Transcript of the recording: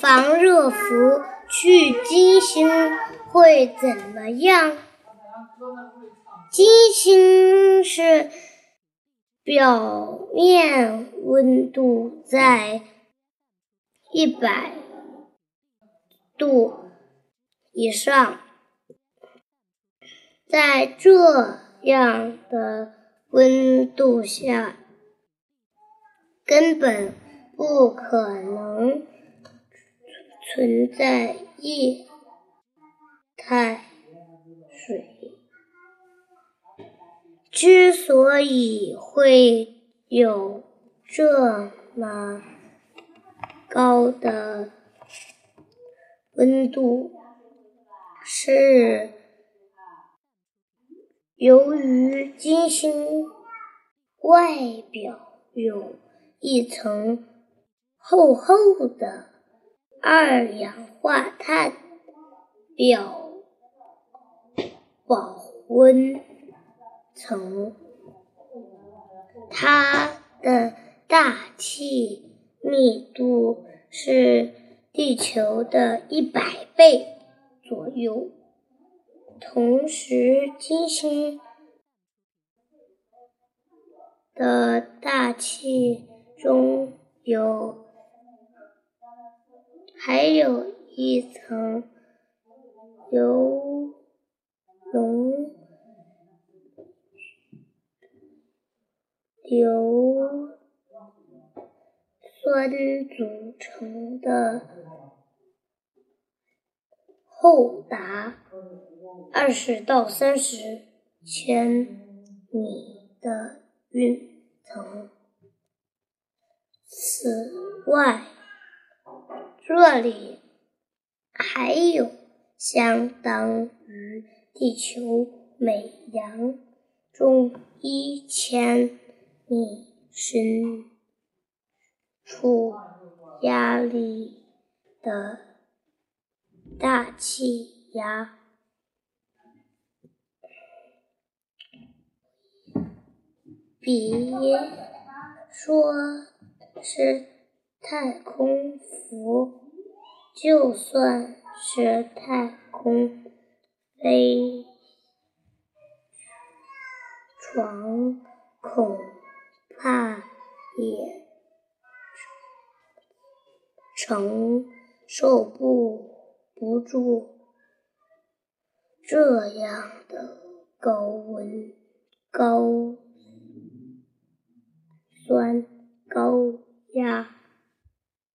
防热服去金星会怎么样？金星是表面温度在一百度以上，在这样的温度下，根本不可能存在液态水。之所以会有这么高的温度，是由于金星外表有一层厚厚的二氧化碳表保温层，它的大气密度是地球的一百倍左右。同时，金星的大气中有还有一层由浓硫酸组成的厚达二十到三十千米的云层。此外，这里还有相当于地球每阳中一千米深处压力的大气压。别说是太空服，就算是太空飞船，恐怕也承受不不住这样的高温、高